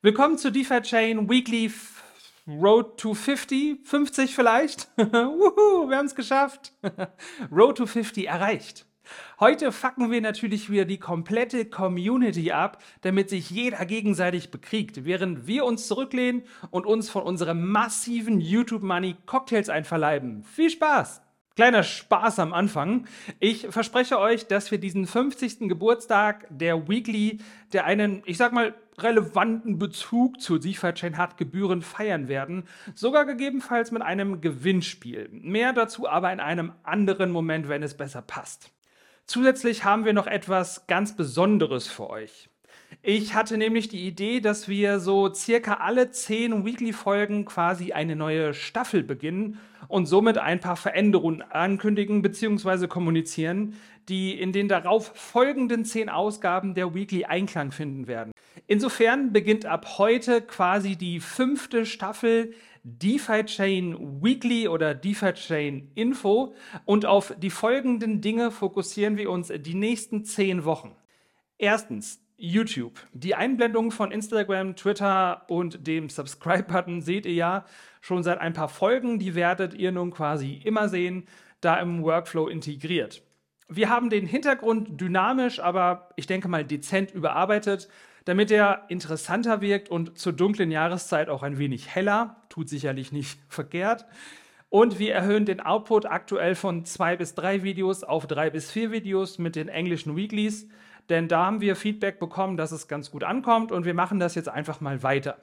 Willkommen zu DeFi Chain Weekly Road to 50, 50 vielleicht. Wuhu, wir haben es geschafft. Road to 50 erreicht. Heute fucken wir natürlich wieder die komplette Community ab, damit sich jeder gegenseitig bekriegt, während wir uns zurücklehnen und uns von unserem massiven YouTube-Money Cocktails einverleiben. Viel Spaß! Kleiner Spaß am Anfang. Ich verspreche euch, dass wir diesen 50. Geburtstag der Weekly, der einen, ich sag mal, relevanten Bezug zur DeFi-Chain hat, Gebühren feiern werden. Sogar gegebenenfalls mit einem Gewinnspiel. Mehr dazu aber in einem anderen Moment, wenn es besser passt. Zusätzlich haben wir noch etwas ganz Besonderes für euch. Ich hatte nämlich die Idee, dass wir so circa alle zehn Weekly-Folgen quasi eine neue Staffel beginnen und somit ein paar Veränderungen ankündigen bzw. kommunizieren, die in den darauf folgenden zehn Ausgaben der Weekly Einklang finden werden. Insofern beginnt ab heute quasi die fünfte Staffel DeFi Chain Weekly oder DeFi Chain Info und auf die folgenden Dinge fokussieren wir uns die nächsten zehn Wochen. Erstens, YouTube. Die Einblendung von Instagram, Twitter und dem Subscribe-Button seht ihr ja schon seit ein paar Folgen. Die werdet ihr nun quasi immer sehen, da im Workflow integriert. Wir haben den Hintergrund dynamisch, aber ich denke mal dezent überarbeitet, damit er interessanter wirkt und zur dunklen Jahreszeit auch ein wenig heller. Tut sicherlich nicht verkehrt. Und wir erhöhen den Output aktuell von zwei bis drei Videos auf drei bis vier Videos mit den englischen Weeklies denn da haben wir Feedback bekommen, dass es ganz gut ankommt und wir machen das jetzt einfach mal weiter.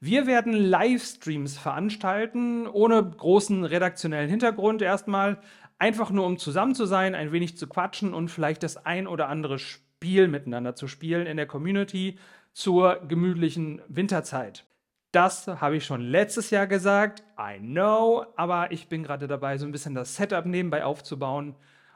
Wir werden Livestreams veranstalten, ohne großen redaktionellen Hintergrund erstmal, einfach nur um zusammen zu sein, ein wenig zu quatschen und vielleicht das ein oder andere Spiel miteinander zu spielen in der Community zur gemütlichen Winterzeit. Das habe ich schon letztes Jahr gesagt, I know, aber ich bin gerade dabei, so ein bisschen das Setup nebenbei aufzubauen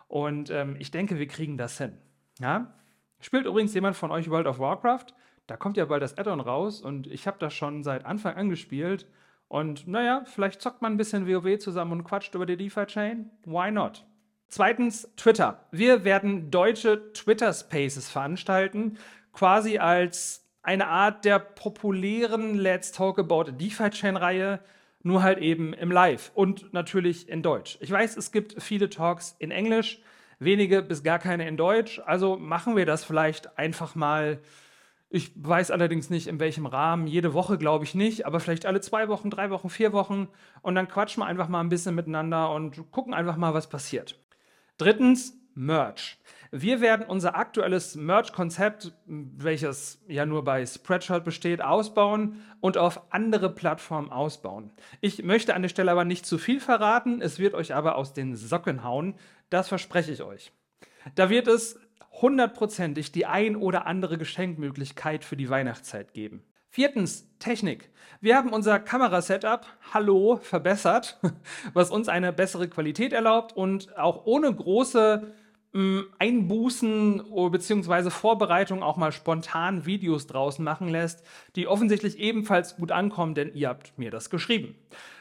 und ähm, ich denke, wir kriegen das hin. Ja? Spielt übrigens jemand von euch World of Warcraft? Da kommt ja bald das Add-on raus und ich habe das schon seit Anfang an gespielt. Und naja, vielleicht zockt man ein bisschen WoW zusammen und quatscht über die DeFi-Chain. Why not? Zweitens, Twitter. Wir werden deutsche Twitter-Spaces veranstalten, quasi als eine Art der populären Let's Talk About DeFi-Chain-Reihe, nur halt eben im Live und natürlich in Deutsch. Ich weiß, es gibt viele Talks in Englisch, wenige bis gar keine in Deutsch. Also machen wir das vielleicht einfach mal. Ich weiß allerdings nicht, in welchem Rahmen. Jede Woche glaube ich nicht, aber vielleicht alle zwei Wochen, drei Wochen, vier Wochen. Und dann quatschen wir einfach mal ein bisschen miteinander und gucken einfach mal, was passiert. Drittens, Merch. Wir werden unser aktuelles Merch-Konzept, welches ja nur bei Spreadshirt besteht, ausbauen und auf andere Plattformen ausbauen. Ich möchte an der Stelle aber nicht zu viel verraten, es wird euch aber aus den Socken hauen, das verspreche ich euch. Da wird es hundertprozentig die ein oder andere Geschenkmöglichkeit für die Weihnachtszeit geben. Viertens, Technik. Wir haben unser Kamerasetup, hallo, verbessert, was uns eine bessere Qualität erlaubt und auch ohne große Einbußen bzw. Vorbereitung auch mal spontan Videos draußen machen lässt, die offensichtlich ebenfalls gut ankommen, denn ihr habt mir das geschrieben.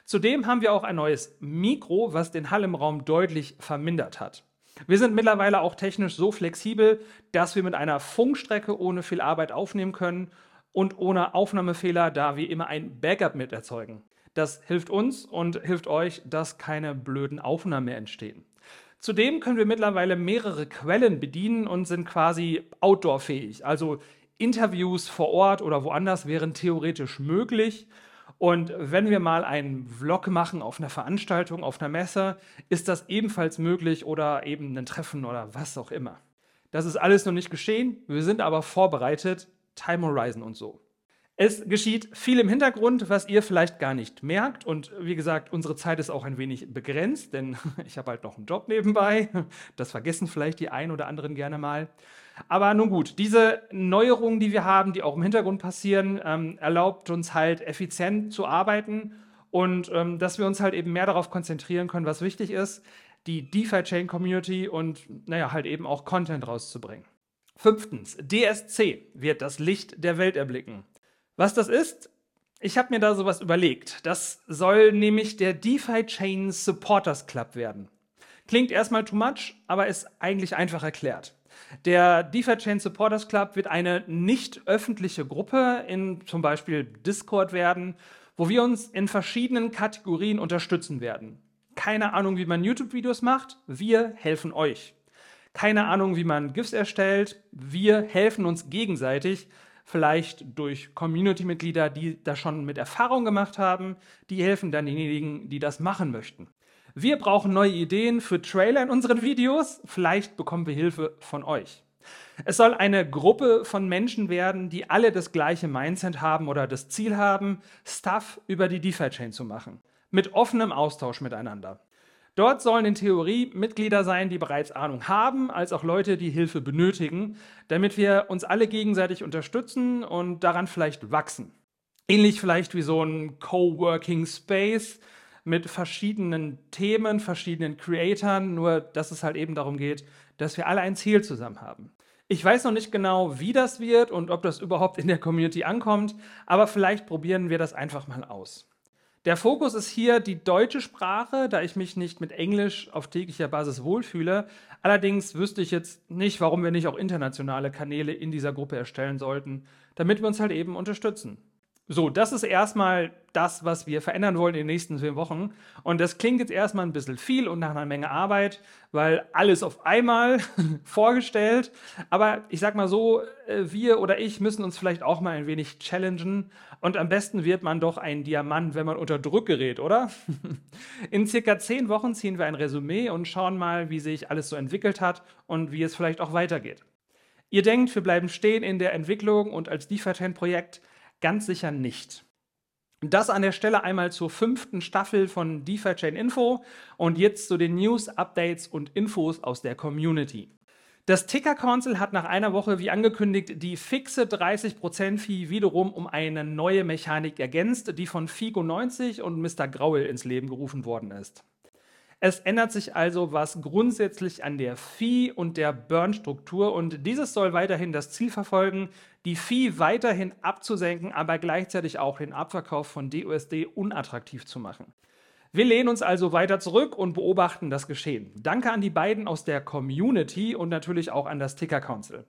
Zudem haben wir auch ein neues Mikro, was den Hall im Raum deutlich vermindert hat. Wir sind mittlerweile auch technisch so flexibel, dass wir mit einer Funkstrecke ohne viel Arbeit aufnehmen können und ohne Aufnahmefehler, da wir immer ein Backup mit erzeugen. Das hilft uns und hilft euch, dass keine blöden Aufnahmen mehr entstehen. Zudem können wir mittlerweile mehrere Quellen bedienen und sind quasi outdoor-fähig. Also Interviews vor Ort oder woanders wären theoretisch möglich. Und wenn wir mal einen Vlog machen auf einer Veranstaltung, auf einer Messe, ist das ebenfalls möglich oder eben ein Treffen oder was auch immer. Das ist alles noch nicht geschehen, wir sind aber vorbereitet, Time Horizon und so. Es geschieht viel im Hintergrund, was ihr vielleicht gar nicht merkt. Und wie gesagt, unsere Zeit ist auch ein wenig begrenzt, denn ich habe halt noch einen Job nebenbei. Das vergessen vielleicht die einen oder anderen gerne mal. Aber nun gut, diese Neuerungen, die wir haben, die auch im Hintergrund passieren, ähm, erlaubt uns halt effizient zu arbeiten und ähm, dass wir uns halt eben mehr darauf konzentrieren können, was wichtig ist, die DeFi-Chain-Community und naja, halt eben auch Content rauszubringen. Fünftens, DSC wird das Licht der Welt erblicken. Was das ist, ich habe mir da sowas überlegt. Das soll nämlich der DeFi Chain Supporters Club werden. Klingt erstmal too much, aber ist eigentlich einfach erklärt. Der DeFi Chain Supporters Club wird eine nicht öffentliche Gruppe in zum Beispiel Discord werden, wo wir uns in verschiedenen Kategorien unterstützen werden. Keine Ahnung, wie man YouTube-Videos macht, wir helfen euch. Keine Ahnung, wie man GIFs erstellt, wir helfen uns gegenseitig, vielleicht durch Community-Mitglieder, die das schon mit Erfahrung gemacht haben, die helfen dann denjenigen, die das machen möchten. Wir brauchen neue Ideen für Trailer in unseren Videos. Vielleicht bekommen wir Hilfe von euch. Es soll eine Gruppe von Menschen werden, die alle das gleiche Mindset haben oder das Ziel haben, Stuff über die DeFi-Chain zu machen. Mit offenem Austausch miteinander. Dort sollen in Theorie Mitglieder sein, die bereits Ahnung haben, als auch Leute, die Hilfe benötigen, damit wir uns alle gegenseitig unterstützen und daran vielleicht wachsen. Ähnlich vielleicht wie so ein Coworking Space, mit verschiedenen Themen, verschiedenen Creatoren, nur dass es halt eben darum geht, dass wir alle ein Ziel zusammen haben. Ich weiß noch nicht genau, wie das wird und ob das überhaupt in der Community ankommt, aber vielleicht probieren wir das einfach mal aus. Der Fokus ist hier die deutsche Sprache, da ich mich nicht mit Englisch auf täglicher Basis wohlfühle. Allerdings wüsste ich jetzt nicht, warum wir nicht auch internationale Kanäle in dieser Gruppe erstellen sollten, damit wir uns halt eben unterstützen. So, das ist erstmal das, was wir verändern wollen in den nächsten vier Wochen. Und das klingt jetzt erstmal ein bisschen viel und nach einer Menge Arbeit, weil alles auf einmal vorgestellt. Aber ich sag mal so, äh, wir oder ich müssen uns vielleicht auch mal ein wenig challengen. Und am besten wird man doch ein Diamant, wenn man unter Druck gerät, oder? In circa zehn Wochen ziehen wir ein Resümee und schauen mal, wie sich alles so entwickelt hat und wie es vielleicht auch weitergeht. Ihr denkt, wir bleiben stehen in der Entwicklung und als DeFi-Projekt Ganz sicher nicht. Das an der Stelle einmal zur fünften Staffel von DeFi Chain Info und jetzt zu den News, Updates und Infos aus der Community. Das Ticker Council hat nach einer Woche, wie angekündigt, die fixe 30% Fee wiederum um eine neue Mechanik ergänzt, die von Figo 90 und Mr. Graul ins Leben gerufen worden ist. Es ändert sich also was grundsätzlich an der Fee und der Burn-Struktur und dieses soll weiterhin das Ziel verfolgen, die Fee weiterhin abzusenken, aber gleichzeitig auch den Abverkauf von DUSD unattraktiv zu machen. Wir lehnen uns also weiter zurück und beobachten das Geschehen. Danke an die beiden aus der Community und natürlich auch an das Ticker Council.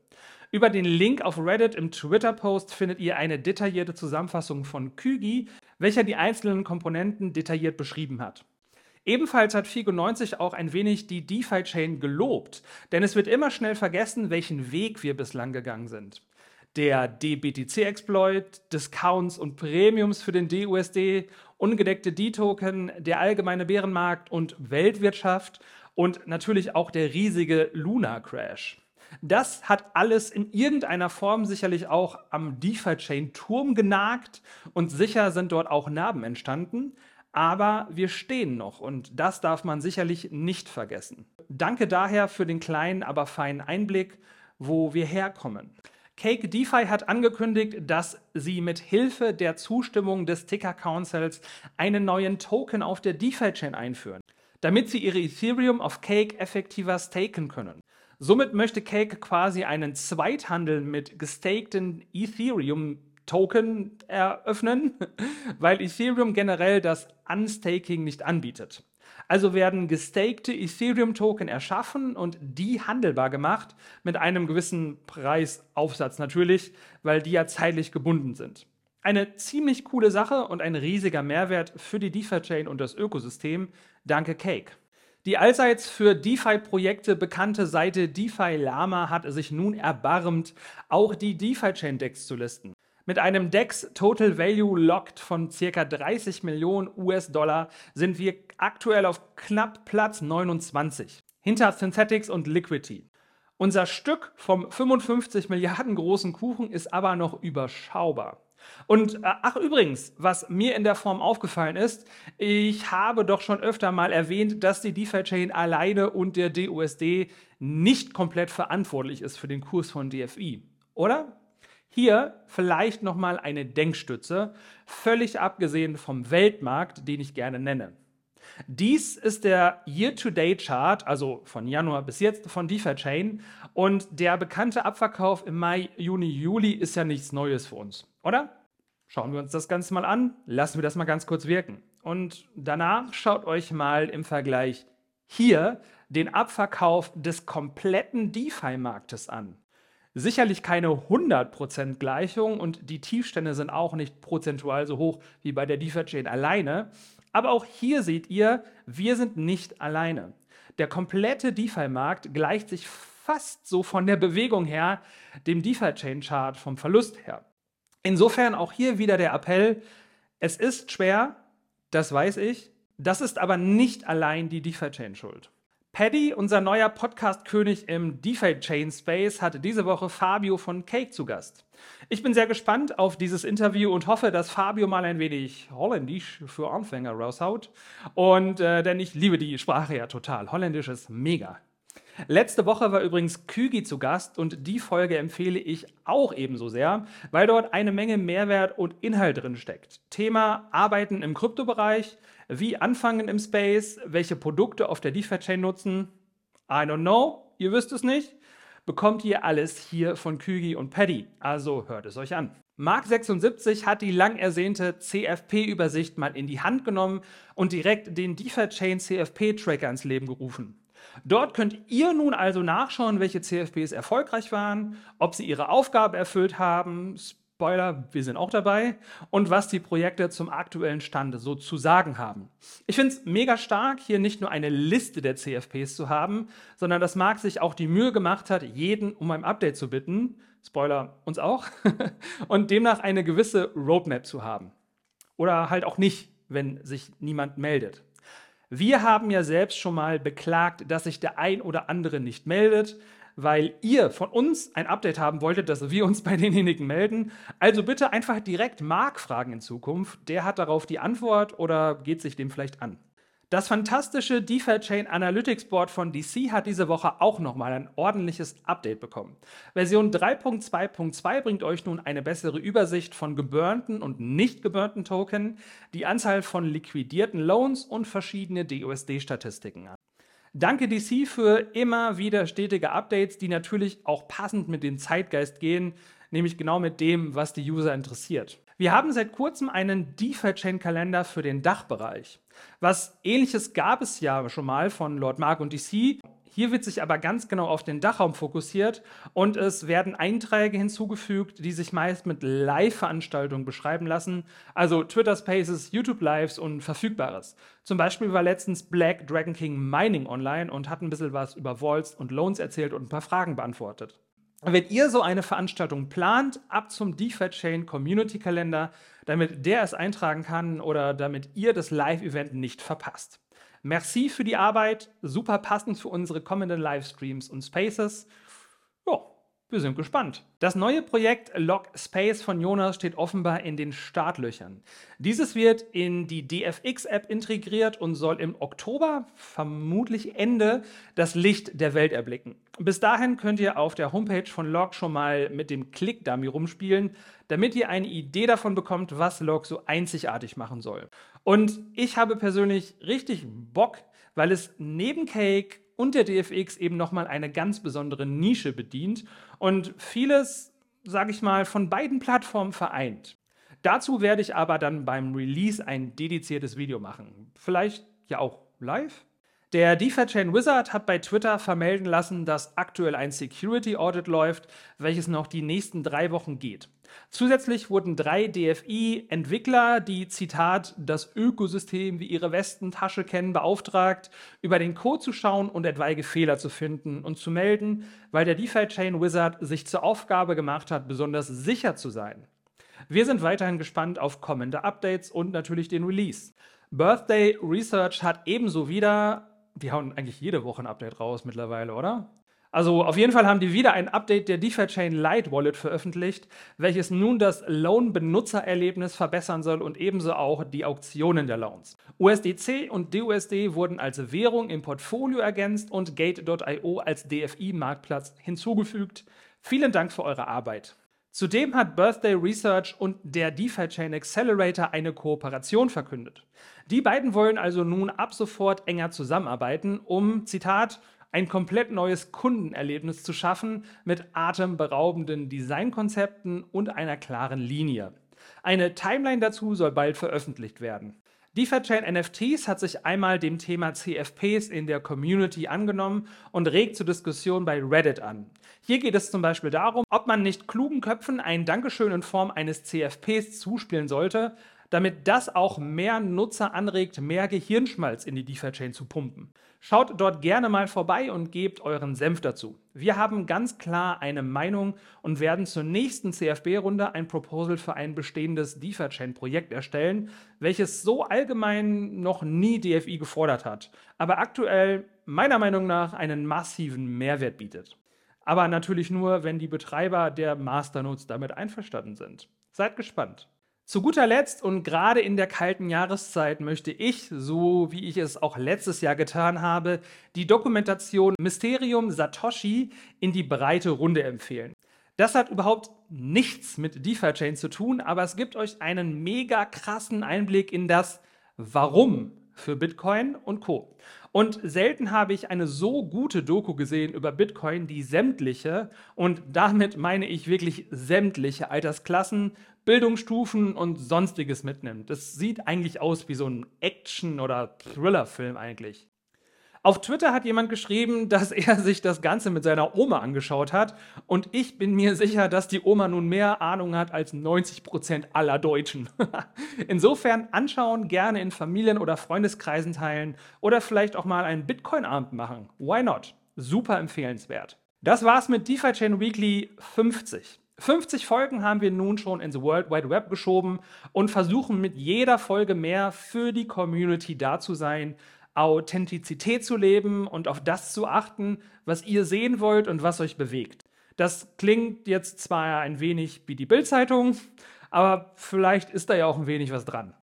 Über den Link auf Reddit im Twitter-Post findet ihr eine detaillierte Zusammenfassung von Kügi, welcher die einzelnen Komponenten detailliert beschrieben hat. Ebenfalls hat Figo90 auch ein wenig die DeFi-Chain gelobt, denn es wird immer schnell vergessen, welchen Weg wir bislang gegangen sind. Der DBTC-Exploit, Discounts und Premiums für den DUSD, ungedeckte D-Token, der allgemeine Bärenmarkt und Weltwirtschaft und natürlich auch der riesige Luna-Crash. Das hat alles in irgendeiner Form sicherlich auch am DeFi-Chain-Turm genagt und sicher sind dort auch Narben entstanden. Aber wir stehen noch und das darf man sicherlich nicht vergessen. Danke daher für den kleinen, aber feinen Einblick, wo wir herkommen. Cake DeFi hat angekündigt, dass sie mit Hilfe der Zustimmung des Ticker Councils einen neuen Token auf der DeFi-Chain einführen, damit sie ihre Ethereum auf Cake effektiver staken können. Somit möchte Cake quasi einen Zweithandel mit gestakten Ethereum Token eröffnen, weil Ethereum generell das Unstaking nicht anbietet. Also werden gestakte Ethereum-Token erschaffen und die handelbar gemacht mit einem gewissen Preisaufsatz natürlich, weil die ja zeitlich gebunden sind. Eine ziemlich coole Sache und ein riesiger Mehrwert für die DeFi-Chain und das Ökosystem. Danke Cake. Die allseits für DeFi-Projekte bekannte Seite DeFi Lama hat sich nun erbarmt, auch die DeFi-Chain-Decks zu listen. Mit einem DEX Total Value Locked von ca. 30 Millionen US-Dollar sind wir aktuell auf knapp Platz 29, hinter Synthetics und Liquidity. Unser Stück vom 55 Milliarden großen Kuchen ist aber noch überschaubar. Und äh, ach übrigens, was mir in der Form aufgefallen ist, ich habe doch schon öfter mal erwähnt, dass die DeFi-Chain alleine und der DUSD nicht komplett verantwortlich ist für den Kurs von DFI, oder? Hier vielleicht nochmal eine Denkstütze, völlig abgesehen vom Weltmarkt, den ich gerne nenne. Dies ist der Year-to-Date-Chart, also von Januar bis jetzt von DeFi Chain. Und der bekannte Abverkauf im Mai, Juni, Juli ist ja nichts Neues für uns, oder? Schauen wir uns das Ganze mal an, lassen wir das mal ganz kurz wirken. Und danach schaut euch mal im Vergleich hier den Abverkauf des kompletten DeFi-Marktes an. Sicherlich keine 100% Gleichung und die Tiefstände sind auch nicht prozentual so hoch wie bei der DeFi-Chain alleine. Aber auch hier seht ihr, wir sind nicht alleine. Der komplette DeFi-Markt gleicht sich fast so von der Bewegung her dem DeFi-Chain-Chart vom Verlust her. Insofern auch hier wieder der Appell, es ist schwer, das weiß ich, das ist aber nicht allein die DeFi-Chain schuld. Paddy, unser neuer Podcast-König im DeFi-Chain-Space, hatte diese Woche Fabio von Cake zu Gast. Ich bin sehr gespannt auf dieses Interview und hoffe, dass Fabio mal ein wenig Holländisch für Anfänger raushaut. Und äh, denn ich liebe die Sprache ja total. Holländisch ist mega. Letzte Woche war übrigens Kügi zu Gast und die Folge empfehle ich auch ebenso sehr, weil dort eine Menge Mehrwert und Inhalt drin steckt. Thema Arbeiten im Kryptobereich, wie anfangen im Space, welche Produkte auf der DeFi-Chain nutzen. I don't know, ihr wisst es nicht. Bekommt ihr alles hier von Kügi und Paddy, also hört es euch an. Mark76 hat die lang ersehnte CFP-Übersicht mal in die Hand genommen und direkt den DeFi-Chain CFP-Tracker ins Leben gerufen. Dort könnt ihr nun also nachschauen, welche CFPs erfolgreich waren, ob sie ihre Aufgabe erfüllt haben, Spoiler, wir sind auch dabei, und was die Projekte zum aktuellen Stand so zu sagen haben. Ich finde es mega stark, hier nicht nur eine Liste der CFPs zu haben, sondern dass Marc sich auch die Mühe gemacht hat, jeden um ein Update zu bitten, Spoiler, uns auch, und demnach eine gewisse Roadmap zu haben. Oder halt auch nicht, wenn sich niemand meldet. Wir haben ja selbst schon mal beklagt, dass sich der ein oder andere nicht meldet, weil ihr von uns ein Update haben wolltet, dass wir uns bei denjenigen melden. Also bitte einfach direkt Mark fragen in Zukunft. Der hat darauf die Antwort oder geht sich dem vielleicht an. Das fantastische DeFi Chain Analytics Board von DC hat diese Woche auch nochmal ein ordentliches Update bekommen. Version 3.2.2 bringt euch nun eine bessere Übersicht von geburnten und nicht geburnten Token, die Anzahl von liquidierten Loans und verschiedene DUSD-Statistiken an. Danke DC für immer wieder stetige Updates, die natürlich auch passend mit dem Zeitgeist gehen, nämlich genau mit dem, was die User interessiert. Wir haben seit kurzem einen DeFi-Chain-Kalender für den Dachbereich. Was ähnliches gab es ja schon mal von Lord Mark und DC. Hier wird sich aber ganz genau auf den Dachraum fokussiert und es werden Einträge hinzugefügt, die sich meist mit Live-Veranstaltungen beschreiben lassen, also Twitter Spaces, YouTube Lives und Verfügbares. Zum Beispiel war letztens Black Dragon King Mining online und hat ein bisschen was über Vaults und Loans erzählt und ein paar Fragen beantwortet. Wenn ihr so eine Veranstaltung plant, ab zum DeFi-Chain Community Kalender, damit der es eintragen kann oder damit ihr das Live-Event nicht verpasst. Merci für die Arbeit, super passend für unsere kommenden Livestreams und Spaces. Ja, wir sind gespannt. Das neue Projekt Log Space von Jonas steht offenbar in den Startlöchern. Dieses wird in die DFX-App integriert und soll im Oktober, vermutlich Ende, das Licht der Welt erblicken. Bis dahin könnt ihr auf der Homepage von Log schon mal mit dem Click-Dummy rumspielen, damit ihr eine Idee davon bekommt, was Log so einzigartig machen soll. Und ich habe persönlich richtig Bock, weil es neben Cake und der DFX eben nochmal eine ganz besondere Nische bedient und vieles, sage ich mal, von beiden Plattformen vereint. Dazu werde ich aber dann beim Release ein dediziertes Video machen. Vielleicht ja auch live? Der DeFi-Chain Wizard hat bei Twitter vermelden lassen, dass aktuell ein Security Audit läuft, welches noch die nächsten drei Wochen geht. Zusätzlich wurden drei DFI-Entwickler, die Zitat das Ökosystem wie ihre Westentasche kennen, beauftragt, über den Code zu schauen und etwaige Fehler zu finden und zu melden, weil der DeFi-Chain Wizard sich zur Aufgabe gemacht hat, besonders sicher zu sein. Wir sind weiterhin gespannt auf kommende Updates und natürlich den Release. Birthday Research hat ebenso wieder die hauen eigentlich jede Woche ein Update raus mittlerweile, oder? Also auf jeden Fall haben die wieder ein Update der DeFi-Chain Lite Wallet veröffentlicht, welches nun das Loan-Benutzererlebnis verbessern soll und ebenso auch die Auktionen der Loans. USDC und DUSD wurden als Währung im Portfolio ergänzt und Gate.io als DFI-Marktplatz hinzugefügt. Vielen Dank für eure Arbeit. Zudem hat Birthday Research und der DeFi Chain Accelerator eine Kooperation verkündet. Die beiden wollen also nun ab sofort enger zusammenarbeiten, um, Zitat, ein komplett neues Kundenerlebnis zu schaffen mit atemberaubenden Designkonzepten und einer klaren Linie. Eine Timeline dazu soll bald veröffentlicht werden. DeFi-Chain NFTs hat sich einmal dem Thema CFPs in der Community angenommen und regt zur Diskussion bei Reddit an. Hier geht es zum Beispiel darum, ob man nicht klugen Köpfen ein Dankeschön in Form eines CFPs zuspielen sollte, damit das auch mehr Nutzer anregt, mehr Gehirnschmalz in die DeFi-Chain zu pumpen. Schaut dort gerne mal vorbei und gebt euren Senf dazu. Wir haben ganz klar eine Meinung und werden zur nächsten CFB-Runde ein Proposal für ein bestehendes DeFi-Chain-Projekt erstellen, welches so allgemein noch nie DFI gefordert hat, aber aktuell meiner Meinung nach einen massiven Mehrwert bietet. Aber natürlich nur, wenn die Betreiber der Masternodes damit einverstanden sind. Seid gespannt. Zu guter Letzt und gerade in der kalten Jahreszeit möchte ich, so wie ich es auch letztes Jahr getan habe, die Dokumentation Mysterium Satoshi in die breite Runde empfehlen. Das hat überhaupt nichts mit DeFi-Chain zu tun, aber es gibt euch einen mega krassen Einblick in das Warum für Bitcoin und Co. Und selten habe ich eine so gute Doku gesehen über Bitcoin, die sämtliche, und damit meine ich wirklich sämtliche Altersklassen, Bildungsstufen und sonstiges mitnimmt. Das sieht eigentlich aus wie so ein Action- oder Thriller-Film eigentlich. Auf Twitter hat jemand geschrieben, dass er sich das Ganze mit seiner Oma angeschaut hat und ich bin mir sicher, dass die Oma nun mehr Ahnung hat als 90 Prozent aller Deutschen. Insofern anschauen, gerne in Familien- oder Freundeskreisen teilen oder vielleicht auch mal einen Bitcoin-Abend machen. Why not? Super empfehlenswert. Das war's mit DeFi Chain Weekly 50. 50 Folgen haben wir nun schon ins World Wide Web geschoben und versuchen mit jeder Folge mehr für die Community da zu sein, Authentizität zu leben und auf das zu achten, was ihr sehen wollt und was euch bewegt. Das klingt jetzt zwar ein wenig wie die Bildzeitung, aber vielleicht ist da ja auch ein wenig was dran.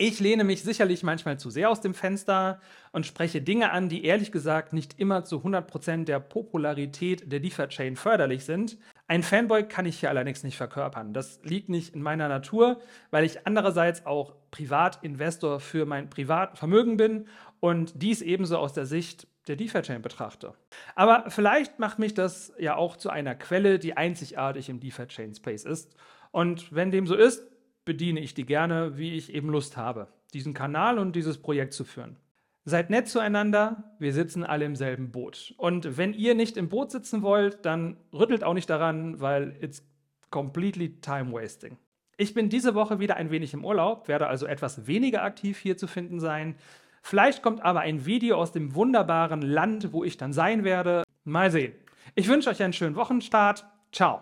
Ich lehne mich sicherlich manchmal zu sehr aus dem Fenster und spreche Dinge an, die ehrlich gesagt nicht immer zu 100% der Popularität der DeFi-Chain förderlich sind. Ein Fanboy kann ich hier allerdings nicht verkörpern. Das liegt nicht in meiner Natur, weil ich andererseits auch Privatinvestor für mein Privatvermögen bin und dies ebenso aus der Sicht der DeFi-Chain betrachte. Aber vielleicht macht mich das ja auch zu einer Quelle, die einzigartig im DeFi-Chain-Space ist. Und wenn dem so ist, bediene ich die gerne, wie ich eben Lust habe, diesen Kanal und dieses Projekt zu führen. Seid nett zueinander, wir sitzen alle im selben Boot. Und wenn ihr nicht im Boot sitzen wollt, dann rüttelt auch nicht daran, weil it's completely time wasting. Ich bin diese Woche wieder ein wenig im Urlaub, werde also etwas weniger aktiv hier zu finden sein. Vielleicht kommt aber ein Video aus dem wunderbaren Land, wo ich dann sein werde. Mal sehen. Ich wünsche euch einen schönen Wochenstart. Ciao.